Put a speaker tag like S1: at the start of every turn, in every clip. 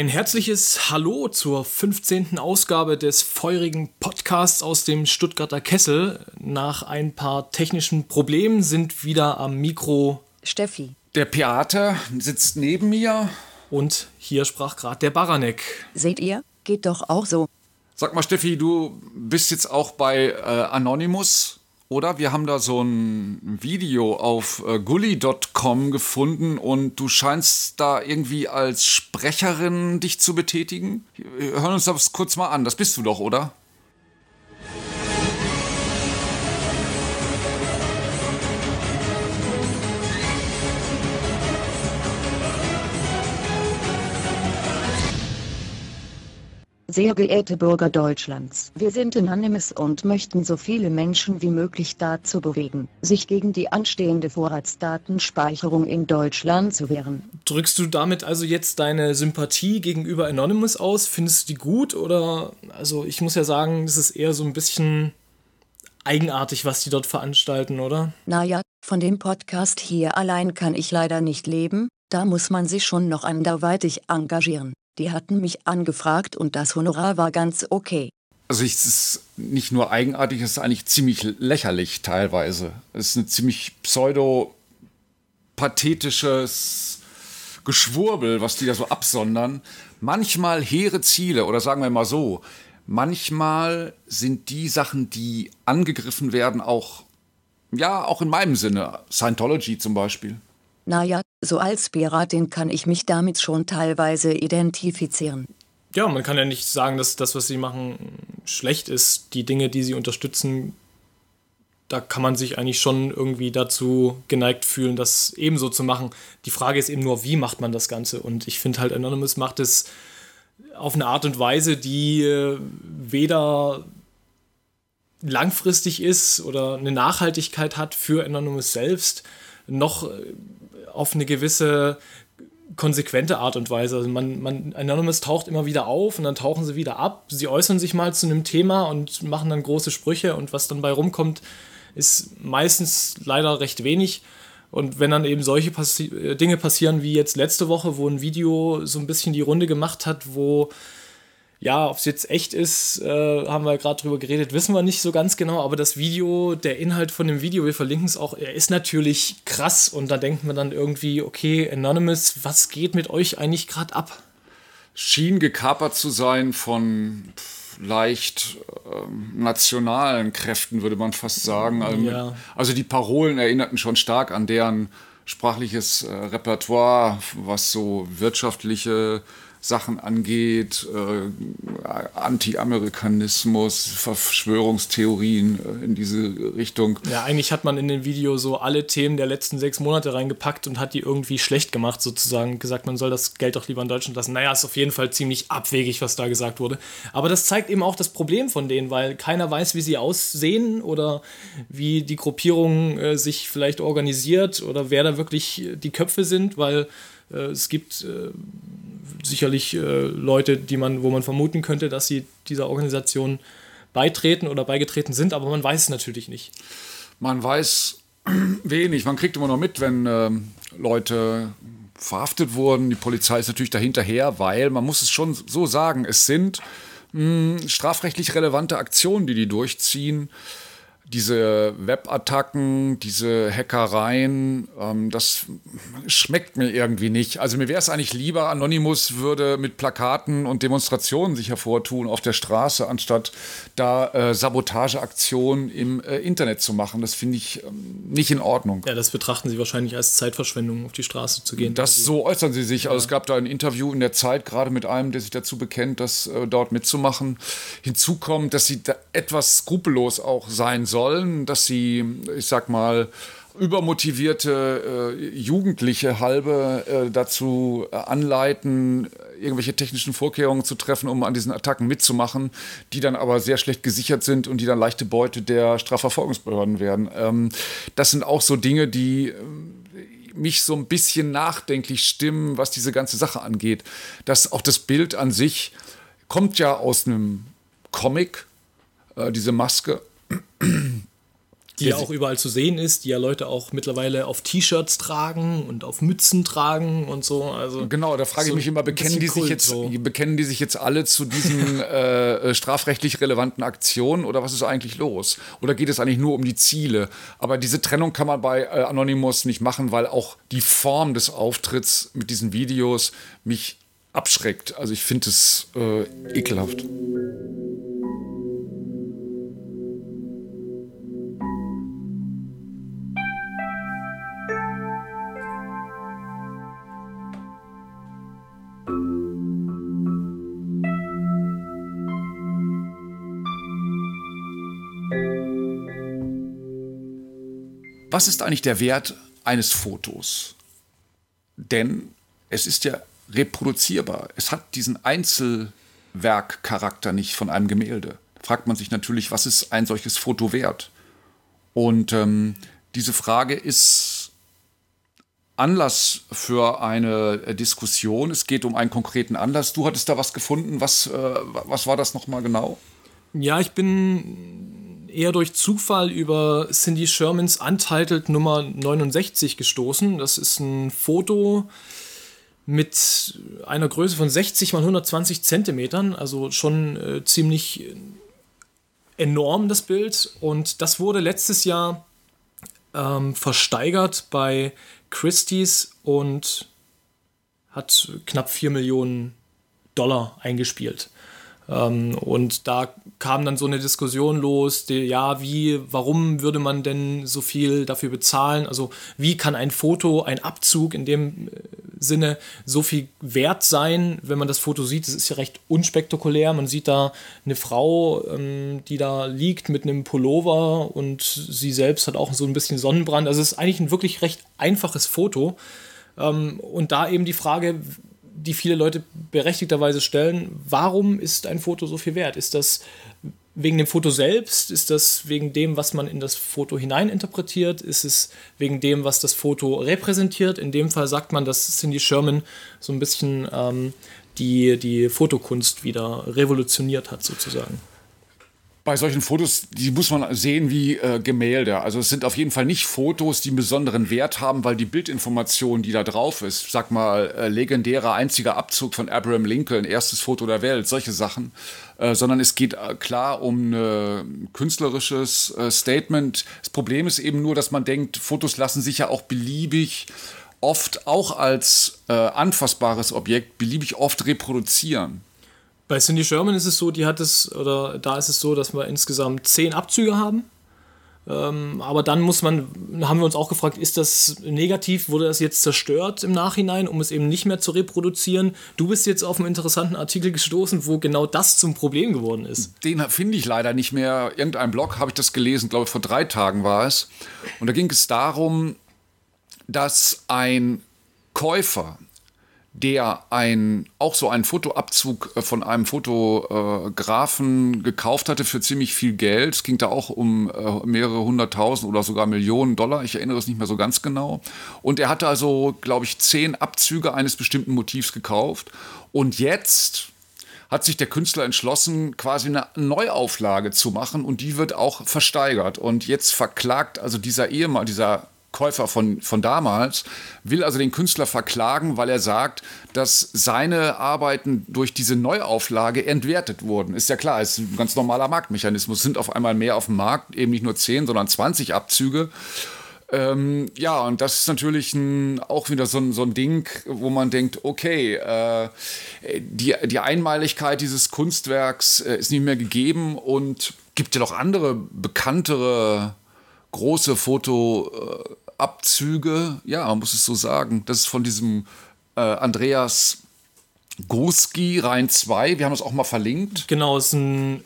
S1: Ein herzliches Hallo zur 15. Ausgabe des feurigen Podcasts aus dem Stuttgarter Kessel. Nach ein paar technischen Problemen sind wieder am Mikro
S2: Steffi.
S3: Der Theater sitzt neben mir.
S1: Und hier sprach gerade der Baranek.
S2: Seht ihr? Geht doch auch so.
S3: Sag mal, Steffi, du bist jetzt auch bei äh, Anonymous oder? Wir haben da so ein Video auf äh, gully.com gefunden und du scheinst da irgendwie als Sprecherin dich zu betätigen. Hören uns das kurz mal an. Das bist du doch, oder?
S2: Sehr geehrte Bürger Deutschlands, wir sind Anonymous und möchten so viele Menschen wie möglich dazu bewegen, sich gegen die anstehende Vorratsdatenspeicherung in Deutschland zu wehren.
S1: Drückst du damit also jetzt deine Sympathie gegenüber Anonymous aus? Findest du die gut oder also ich muss ja sagen, das ist eher so ein bisschen eigenartig, was die dort veranstalten, oder?
S2: Naja, von dem Podcast hier allein kann ich leider nicht leben, da muss man sich schon noch anderweitig engagieren. Die hatten mich angefragt und das Honorar war ganz okay.
S3: Also es ist nicht nur eigenartig, es ist eigentlich ziemlich lächerlich teilweise. Es ist ein ziemlich pseudo-pathetisches Geschwurbel, was die da so absondern. Manchmal hehre Ziele, oder sagen wir mal so, manchmal sind die Sachen, die angegriffen werden, auch, ja, auch in meinem Sinne. Scientology zum Beispiel.
S2: Naja, so als Piratin kann ich mich damit schon teilweise identifizieren.
S1: Ja, man kann ja nicht sagen, dass das, was sie machen, schlecht ist. Die Dinge, die sie unterstützen, da kann man sich eigentlich schon irgendwie dazu geneigt fühlen, das ebenso zu machen. Die Frage ist eben nur, wie macht man das Ganze? Und ich finde halt, Anonymous macht es auf eine Art und Weise, die äh, weder langfristig ist oder eine Nachhaltigkeit hat für Anonymous selbst, noch äh, auf eine gewisse konsequente Art und Weise. Also man, man, Anonymous taucht immer wieder auf und dann tauchen sie wieder ab. Sie äußern sich mal zu einem Thema und machen dann große Sprüche und was dann bei rumkommt, ist meistens leider recht wenig. Und wenn dann eben solche passi äh, Dinge passieren wie jetzt letzte Woche, wo ein Video so ein bisschen die Runde gemacht hat, wo ja, ob es jetzt echt ist, äh, haben wir gerade drüber geredet, wissen wir nicht so ganz genau, aber das Video, der Inhalt von dem Video, wir verlinken es auch, er ist natürlich krass und da denkt man dann irgendwie, okay, Anonymous, was geht mit euch eigentlich gerade ab?
S3: Schien gekapert zu sein von leicht ähm, nationalen Kräften, würde man fast sagen. Also, ja. also die Parolen erinnerten schon stark an deren sprachliches äh, Repertoire, was so wirtschaftliche Sachen angeht, äh, Anti-Amerikanismus, Verschwörungstheorien äh, in diese Richtung.
S1: Ja, eigentlich hat man in dem Video so alle Themen der letzten sechs Monate reingepackt und hat die irgendwie schlecht gemacht, sozusagen. Gesagt, man soll das Geld doch lieber in Deutschland lassen. Naja, ist auf jeden Fall ziemlich abwegig, was da gesagt wurde. Aber das zeigt eben auch das Problem von denen, weil keiner weiß, wie sie aussehen oder wie die Gruppierung äh, sich vielleicht organisiert oder wer da wirklich die Köpfe sind, weil äh, es gibt äh, sicherlich äh, Leute, die man, wo man vermuten könnte, dass sie dieser Organisation beitreten oder beigetreten sind, aber man weiß es natürlich nicht.
S3: Man weiß wenig. Man kriegt immer noch mit, wenn äh, Leute verhaftet wurden. Die Polizei ist natürlich dahinterher, weil man muss es schon so sagen, es sind mh, hm, strafrechtlich relevante Aktionen, die die durchziehen diese Webattacken, diese Hackereien, ähm, das schmeckt mir irgendwie nicht. Also mir wäre es eigentlich lieber, Anonymous würde mit Plakaten und Demonstrationen sich hervortun auf der Straße, anstatt da äh, Sabotageaktionen im äh, Internet zu machen. Das finde ich ähm, nicht in Ordnung.
S1: Ja, das betrachten Sie wahrscheinlich als Zeitverschwendung, auf die Straße zu gehen.
S3: Das so äußern Sie sich. Also es gab da ein Interview in der Zeit, gerade mit einem, der sich dazu bekennt, das äh, dort mitzumachen. Hinzu kommt, dass sie da etwas skrupellos auch sein soll sollen, dass sie, ich sag mal, übermotivierte äh, Jugendliche halbe äh, dazu anleiten, irgendwelche technischen Vorkehrungen zu treffen, um an diesen Attacken mitzumachen, die dann aber sehr schlecht gesichert sind und die dann leichte Beute der Strafverfolgungsbehörden werden. Ähm, das sind auch so Dinge, die äh, mich so ein bisschen nachdenklich stimmen, was diese ganze Sache angeht. Dass auch das Bild an sich kommt ja aus einem Comic, äh, diese Maske
S1: die ja auch überall zu sehen ist, die ja Leute auch mittlerweile auf T-Shirts tragen und auf Mützen tragen und so. Also
S3: genau, da frage so ich mich immer, bekennen die sich jetzt, so. bekennen die sich jetzt alle zu diesen äh, äh, strafrechtlich relevanten Aktionen oder was ist eigentlich los? Oder geht es eigentlich nur um die Ziele? Aber diese Trennung kann man bei äh, Anonymous nicht machen, weil auch die Form des Auftritts mit diesen Videos mich abschreckt. Also ich finde es äh, ekelhaft. Was ist eigentlich der Wert eines Fotos? Denn es ist ja reproduzierbar. Es hat diesen Einzelwerkcharakter nicht von einem Gemälde. Da fragt man sich natürlich, was ist ein solches Foto wert? Und ähm, diese Frage ist Anlass für eine Diskussion. Es geht um einen konkreten Anlass. Du hattest da was gefunden. Was, äh, was war das nochmal genau?
S1: Ja, ich bin eher durch Zufall über Cindy Shermans Untitled Nummer 69 gestoßen. Das ist ein Foto, mit einer Größe von 60 mal 120 Zentimetern, also schon äh, ziemlich enorm das Bild. Und das wurde letztes Jahr ähm, versteigert bei Christie's und hat knapp 4 Millionen Dollar eingespielt. Ähm, und da kam dann so eine Diskussion los, die, ja, wie, warum würde man denn so viel dafür bezahlen? Also wie kann ein Foto, ein Abzug in dem äh, Sinne so viel wert sein, wenn man das Foto sieht? Es ist ja recht unspektakulär. Man sieht da eine Frau, ähm, die da liegt mit einem Pullover und sie selbst hat auch so ein bisschen Sonnenbrand. Also es ist eigentlich ein wirklich recht einfaches Foto. Ähm, und da eben die Frage, die viele Leute berechtigterweise stellen, warum ist ein Foto so viel wert? Ist das wegen dem Foto selbst? Ist das wegen dem, was man in das Foto hineininterpretiert? Ist es wegen dem, was das Foto repräsentiert? In dem Fall sagt man, dass Cindy Sherman so ein bisschen ähm, die, die Fotokunst wieder revolutioniert hat, sozusagen
S3: bei solchen Fotos, die muss man sehen wie äh, Gemälde. Also es sind auf jeden Fall nicht Fotos, die einen besonderen Wert haben, weil die Bildinformation, die da drauf ist, sag mal, äh, legendärer einziger Abzug von Abraham Lincoln, erstes Foto der Welt, solche Sachen, äh, sondern es geht äh, klar um ein künstlerisches äh, Statement. Das Problem ist eben nur, dass man denkt, Fotos lassen sich ja auch beliebig oft auch als äh, anfassbares Objekt beliebig oft reproduzieren.
S1: Bei Cindy Sherman ist es so, die hat es, oder da ist es so, dass wir insgesamt zehn Abzüge haben. Ähm, aber dann muss man, haben wir uns auch gefragt, ist das negativ, wurde das jetzt zerstört im Nachhinein, um es eben nicht mehr zu reproduzieren? Du bist jetzt auf einen interessanten Artikel gestoßen, wo genau das zum Problem geworden ist.
S3: Den finde ich leider nicht mehr. Irgendein Blog habe ich das gelesen, glaube ich, vor drei Tagen war es. Und da ging es darum, dass ein Käufer der ein, auch so einen Fotoabzug äh, von einem Fotografen gekauft hatte für ziemlich viel Geld. Es ging da auch um äh, mehrere hunderttausend oder sogar Millionen Dollar. Ich erinnere es nicht mehr so ganz genau. Und er hatte also, glaube ich, zehn Abzüge eines bestimmten Motivs gekauft. Und jetzt hat sich der Künstler entschlossen, quasi eine Neuauflage zu machen und die wird auch versteigert. Und jetzt verklagt also dieser Ehemann, dieser Käufer von, von damals, will also den Künstler verklagen, weil er sagt, dass seine Arbeiten durch diese Neuauflage entwertet wurden. Ist ja klar, ist ein ganz normaler Marktmechanismus. Sind auf einmal mehr auf dem Markt, eben nicht nur 10, sondern 20 Abzüge. Ähm, ja, und das ist natürlich ein, auch wieder so ein, so ein Ding, wo man denkt, okay, äh, die, die Einmaligkeit dieses Kunstwerks äh, ist nicht mehr gegeben und gibt ja noch andere bekanntere große Fotoabzüge. ja, man muss es so sagen. Das ist von diesem äh, Andreas Goski, Rhein 2. Wir haben das auch mal verlinkt.
S1: Genau, es ist ein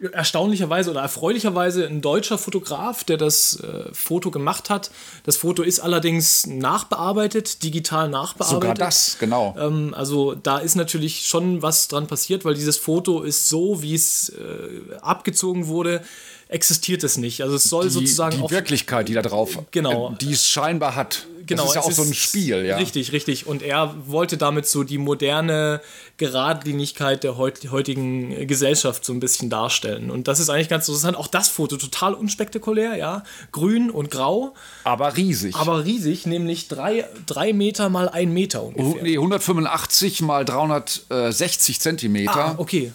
S1: äh, erstaunlicherweise oder erfreulicherweise ein deutscher Fotograf, der das äh, Foto gemacht hat. Das Foto ist allerdings nachbearbeitet, digital nachbearbeitet.
S3: Sogar das, genau.
S1: Ähm, also da ist natürlich schon was dran passiert, weil dieses Foto ist so, wie es äh, abgezogen wurde, existiert es nicht. Also es soll
S3: die,
S1: sozusagen
S3: die Wirklichkeit, die da drauf,
S1: genau,
S3: die es scheinbar hat.
S1: Genau,
S3: das ist ja auch so ein Spiel, ja.
S1: Richtig, richtig. Und er wollte damit so die moderne Geradlinigkeit der heut, heutigen Gesellschaft so ein bisschen darstellen. Und das ist eigentlich ganz interessant. Auch das Foto total unspektakulär, ja. Grün und grau.
S3: Aber riesig.
S1: Aber riesig, nämlich drei, drei Meter mal ein Meter ungefähr.
S3: nee, 185 mal 360 Zentimeter.
S1: Ah, okay.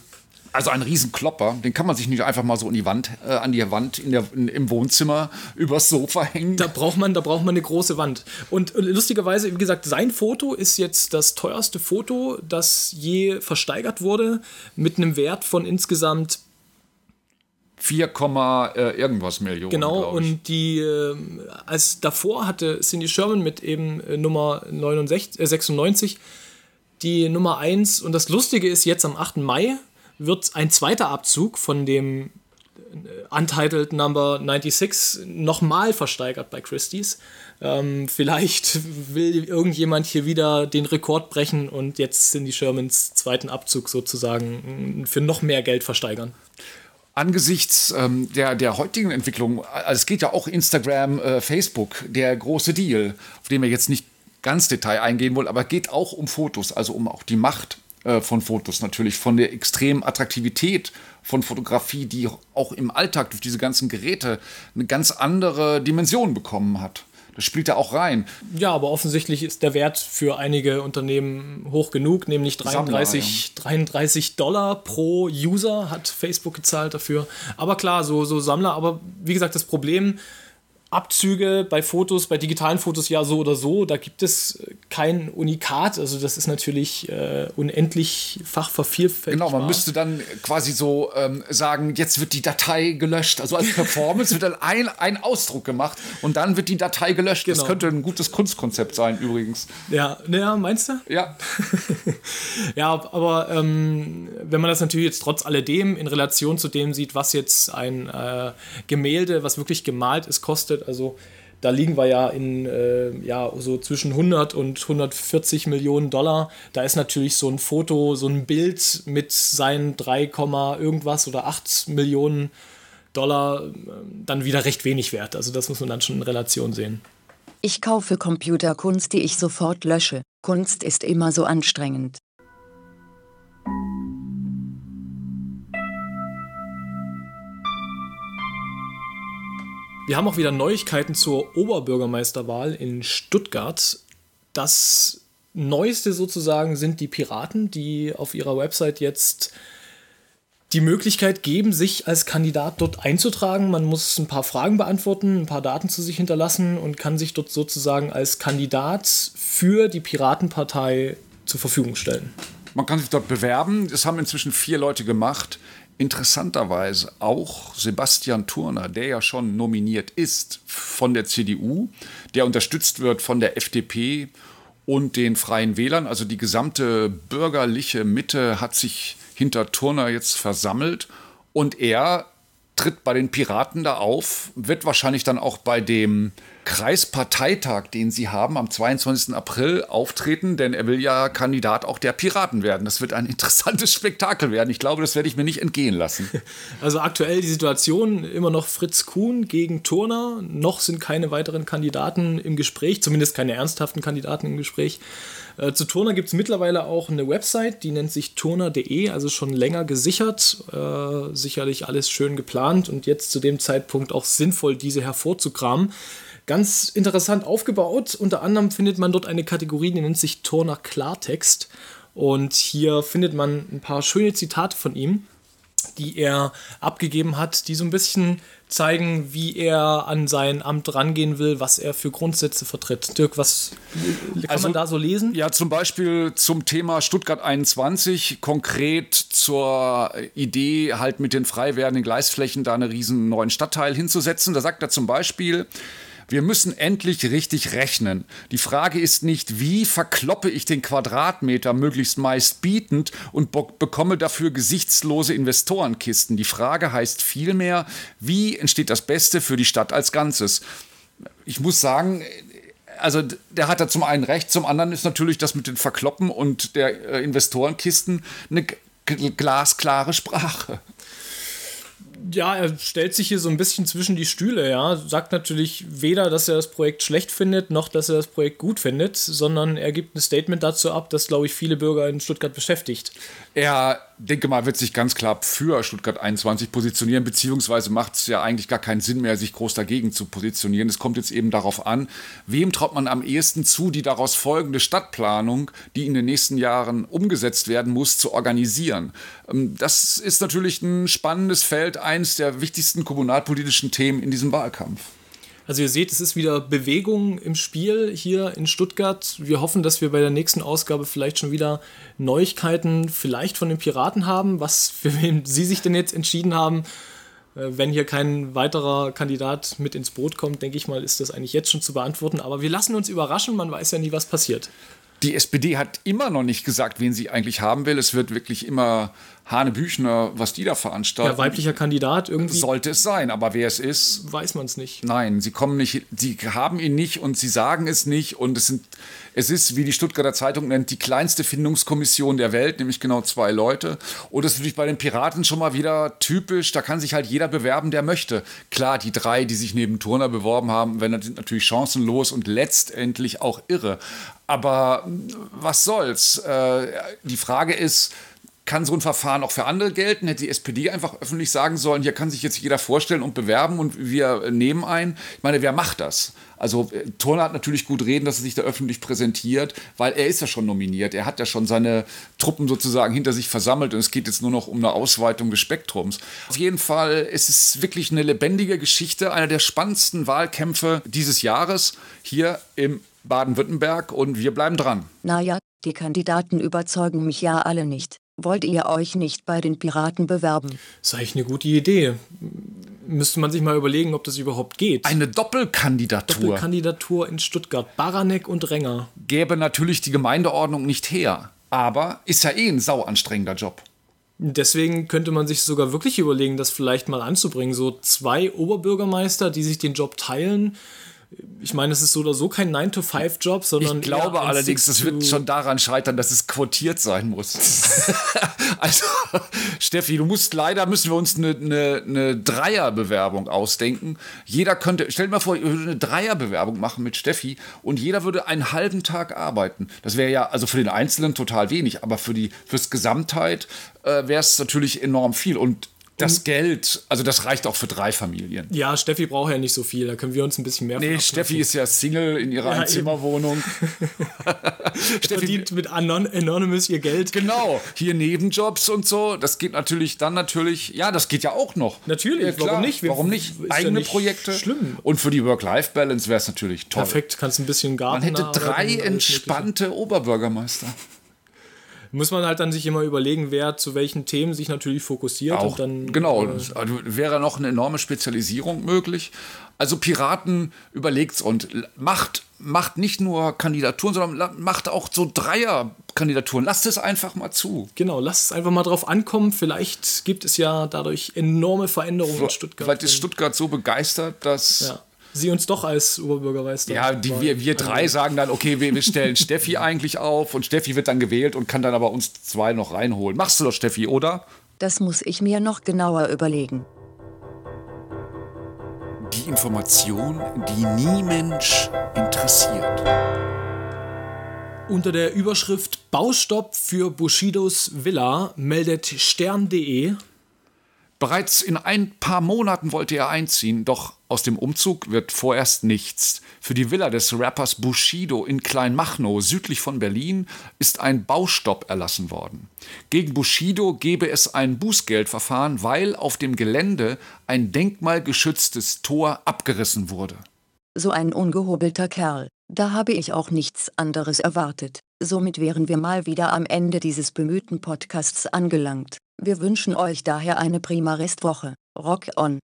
S3: Also ein Riesenklopper, den kann man sich nicht einfach mal so die Wand, äh, an die Wand in der, in, im Wohnzimmer übers Sofa hängen.
S1: Da braucht man, da braucht man eine große Wand. Und lustigerweise, wie gesagt, sein Foto ist jetzt das teuerste Foto, das je versteigert wurde, mit einem Wert von insgesamt
S3: 4, äh, irgendwas Millionen.
S1: Genau, und die, äh, als davor hatte Cindy Sherman mit eben äh, Nummer 69, äh, 96 die Nummer 1. Und das Lustige ist, jetzt am 8. Mai wird ein zweiter Abzug von dem äh, Untitled Number 96 nochmal versteigert bei Christie's. Ähm, vielleicht will irgendjemand hier wieder den Rekord brechen und jetzt sind die Shermans zweiten Abzug sozusagen für noch mehr Geld versteigern
S3: angesichts ähm, der, der heutigen Entwicklung, also es geht ja auch Instagram, äh, Facebook, der große Deal, auf den wir jetzt nicht ganz Detail eingehen wollen, aber geht auch um Fotos, also um auch die Macht äh, von Fotos natürlich, von der extremen Attraktivität von Fotografie, die auch im Alltag durch diese ganzen Geräte eine ganz andere Dimension bekommen hat. Das spielt da auch rein.
S1: Ja, aber offensichtlich ist der Wert für einige Unternehmen hoch genug, nämlich 33, Sammler, 33 Dollar pro User hat Facebook gezahlt dafür. Aber klar, so, so Sammler, aber wie gesagt, das Problem Abzüge bei Fotos, bei digitalen Fotos ja so oder so. Da gibt es kein Unikat. Also das ist natürlich äh, unendlich fach vervielfältigt.
S3: Genau, man müsste dann quasi so ähm, sagen, jetzt wird die Datei gelöscht. Also als Performance wird dann ein, ein Ausdruck gemacht und dann wird die Datei gelöscht. Genau. Das könnte ein gutes Kunstkonzept sein übrigens.
S1: Ja, naja, meinst du?
S3: Ja.
S1: ja, aber ähm, wenn man das natürlich jetzt trotz alledem in Relation zu dem sieht, was jetzt ein äh, Gemälde, was wirklich gemalt ist, kostet, also da liegen wir ja in äh, ja, so zwischen 100 und 140 Millionen Dollar. Da ist natürlich so ein Foto, so ein Bild mit seinen 3, irgendwas oder 8 Millionen Dollar äh, dann wieder recht wenig wert. Also das muss man dann schon in Relation sehen.
S2: Ich kaufe Computerkunst, die ich sofort lösche. Kunst ist immer so anstrengend.
S1: Wir haben auch wieder Neuigkeiten zur Oberbürgermeisterwahl in Stuttgart. Das Neueste sozusagen sind die Piraten, die auf ihrer Website jetzt die Möglichkeit geben, sich als Kandidat dort einzutragen. Man muss ein paar Fragen beantworten, ein paar Daten zu sich hinterlassen und kann sich dort sozusagen als Kandidat für die Piratenpartei zur Verfügung stellen.
S3: Man kann sich dort bewerben. Das haben inzwischen vier Leute gemacht interessanterweise auch Sebastian Turner, der ja schon nominiert ist von der CDU, der unterstützt wird von der FDP und den Freien Wählern. Also die gesamte bürgerliche Mitte hat sich hinter Turner jetzt versammelt und er tritt bei den Piraten da auf, wird wahrscheinlich dann auch bei dem Kreisparteitag, den sie haben, am 22. April auftreten, denn er will ja Kandidat auch der Piraten werden. Das wird ein interessantes Spektakel werden. Ich glaube, das werde ich mir nicht entgehen lassen.
S1: Also aktuell die Situation immer noch Fritz Kuhn gegen Turner. Noch sind keine weiteren Kandidaten im Gespräch, zumindest keine ernsthaften Kandidaten im Gespräch. Äh, zu Turner gibt es mittlerweile auch eine Website, die nennt sich turner.de, also schon länger gesichert. Äh, sicherlich alles schön geplant und jetzt zu dem Zeitpunkt auch sinnvoll, diese hervorzukramen. Ganz interessant aufgebaut. Unter anderem findet man dort eine Kategorie, die nennt sich Turner Klartext. Und hier findet man ein paar schöne Zitate von ihm, die er abgegeben hat, die so ein bisschen zeigen, wie er an sein Amt rangehen will, was er für Grundsätze vertritt. Dirk, was kann also, man da so lesen?
S3: Ja, zum Beispiel zum Thema Stuttgart 21, konkret zur Idee, halt mit den frei werdenden Gleisflächen da einen riesen neuen Stadtteil hinzusetzen. Da sagt er zum Beispiel, wir müssen endlich richtig rechnen. Die Frage ist nicht, wie verkloppe ich den Quadratmeter möglichst meist bietend und bekomme dafür gesichtslose Investorenkisten. Die Frage heißt vielmehr, wie entsteht das Beste für die Stadt als Ganzes. Ich muss sagen, also der hat da zum einen recht, zum anderen ist natürlich das mit den Verkloppen und der äh, Investorenkisten eine glasklare Sprache
S1: Ja, er stellt sich hier so ein bisschen zwischen die Stühle, ja. Sagt natürlich weder, dass er das Projekt schlecht findet, noch dass er das Projekt gut findet, sondern er gibt ein Statement dazu ab, das, glaube ich, viele Bürger in Stuttgart beschäftigt.
S3: Er, denke mal, wird sich ganz klar für Stuttgart 21 positionieren, beziehungsweise macht es ja eigentlich gar keinen Sinn mehr, sich groß dagegen zu positionieren. Es kommt jetzt eben darauf an, wem traut man am ehesten zu, die daraus folgende Stadtplanung, die in den nächsten Jahren umgesetzt werden muss, zu organisieren. Ähm, das ist natürlich ein spannendes Feld, eines der wichtigsten kommunalpolitischen Themen in diesem Wahlkampf.
S1: Also ihr seht, es ist wieder Bewegung im Spiel hier in Stuttgart. Wir hoffen, dass wir bei der nächsten Ausgabe vielleicht schon wieder Neuigkeiten vielleicht von den Piraten haben, was für wen sie sich denn jetzt entschieden haben. Äh, wenn hier kein weiterer Kandidat mit ins Boot kommt, denke ich mal, ist das eigentlich jetzt schon zu beantworten. Aber wir lassen uns überraschen, man weiß ja nie, was passiert.
S3: Die SPD hat immer noch nicht gesagt, wen sie eigentlich haben will. Es wird wirklich immer Hane Büchner, was die da veranstalten.
S1: Ja, weiblicher Kandidat irgendwie.
S3: Sollte es sein, aber wer es ist.
S1: Weiß man es nicht.
S3: Nein, sie kommen nicht, sie haben ihn nicht und sie sagen es nicht. Und es sind, es ist, wie die Stuttgarter Zeitung nennt, die kleinste Findungskommission der Welt, nämlich genau zwei Leute. Und das ist natürlich bei den Piraten schon mal wieder typisch. Da kann sich halt jeder bewerben, der möchte. Klar, die drei, die sich neben Turner beworben haben, sind natürlich chancenlos und letztendlich auch irre. Aber was soll's? Äh, die Frage ist, kann so ein Verfahren auch für andere gelten? Hätte die SPD einfach öffentlich sagen sollen, hier kann sich jetzt jeder vorstellen und bewerben und wir nehmen ein. Ich meine, wer macht das? Also äh, Turner hat natürlich gut reden, dass er sich da öffentlich präsentiert, weil er ist ja schon nominiert. Er hat ja schon seine Truppen sozusagen hinter sich versammelt und es geht jetzt nur noch um eine Ausweitung des Spektrums. Auf jeden Fall ist es wirklich eine lebendige Geschichte, einer der spannendsten Wahlkämpfe dieses Jahres hier im Baden-Württemberg und wir bleiben dran.
S2: Naja, die Kandidaten überzeugen mich ja alle nicht. Wollt ihr euch nicht bei den Piraten bewerben?
S1: Das ist eigentlich eine gute Idee. Müsste man sich mal überlegen, ob das überhaupt geht.
S3: Eine Doppelkandidatur.
S1: Doppelkandidatur in Stuttgart. Baranek und Renger.
S3: Gäbe natürlich die Gemeindeordnung nicht her. Aber ist ja eh ein sauanstrengender Job.
S1: Deswegen könnte man sich sogar wirklich überlegen, das vielleicht mal anzubringen. So zwei Oberbürgermeister, die sich den Job teilen ich meine, es ist so oder so kein 9-to-5-Job, sondern.
S3: Ich glaube allerdings, es wird schon daran scheitern, dass es quotiert sein muss. also, Steffi, du musst leider müssen wir uns eine, eine, eine Dreierbewerbung ausdenken. Jeder könnte, stell dir mal vor, ich würde eine Dreierbewerbung machen mit Steffi und jeder würde einen halben Tag arbeiten. Das wäre ja also für den Einzelnen total wenig, aber für die fürs Gesamtheit äh, wäre es natürlich enorm viel. Und das Geld, also das reicht auch für drei Familien.
S1: Ja, Steffi braucht ja nicht so viel, da können wir uns ein bisschen mehr
S3: Nee, Steffi ist ja Single in ihrer ja, Einzimmerwohnung.
S1: Steffi verdient mit Anon Anonymous ihr Geld.
S3: Genau, hier Nebenjobs und so, das geht natürlich dann natürlich, ja, das geht ja auch noch.
S1: Natürlich, ja, warum nicht?
S3: Wir, warum nicht? Eigene nicht Projekte.
S1: Schlimm.
S3: Und für die Work-Life-Balance wäre es natürlich toll.
S1: Perfekt, kannst ein bisschen Garten
S3: Man hätte drei entspannte Oberbürgermeister
S1: muss man halt dann sich immer überlegen, wer zu welchen Themen sich natürlich fokussiert.
S3: Auch, dann, genau, äh, also wäre noch eine enorme Spezialisierung möglich. Also Piraten überlegt's und macht, macht nicht nur Kandidaturen, sondern macht auch so Dreier-Kandidaturen. Lasst es einfach mal zu.
S1: Genau, lasst es einfach mal drauf ankommen. Vielleicht gibt es ja dadurch enorme Veränderungen
S3: so,
S1: in Stuttgart.
S3: Weil ist Stuttgart so begeistert, dass. Ja
S1: sie uns doch als Oberbürgermeister.
S3: Ja, die, wir, wir drei sagen dann, okay, wir, wir stellen Steffi eigentlich auf und Steffi wird dann gewählt und kann dann aber uns zwei noch reinholen. Machst du doch, Steffi, oder?
S2: Das muss ich mir noch genauer überlegen.
S3: Die Information, die nie Mensch interessiert.
S1: Unter der Überschrift Baustopp für Bushidos Villa meldet stern.de
S3: Bereits in ein paar Monaten wollte er einziehen, doch aus dem Umzug wird vorerst nichts. Für die Villa des Rappers Bushido in Kleinmachnow südlich von Berlin ist ein Baustopp erlassen worden. Gegen Bushido gebe es ein Bußgeldverfahren, weil auf dem Gelände ein denkmalgeschütztes Tor abgerissen wurde.
S2: So ein ungehobelter Kerl. Da habe ich auch nichts anderes erwartet. Somit wären wir mal wieder am Ende dieses bemühten Podcasts angelangt. Wir wünschen euch daher eine prima Restwoche. Rock on!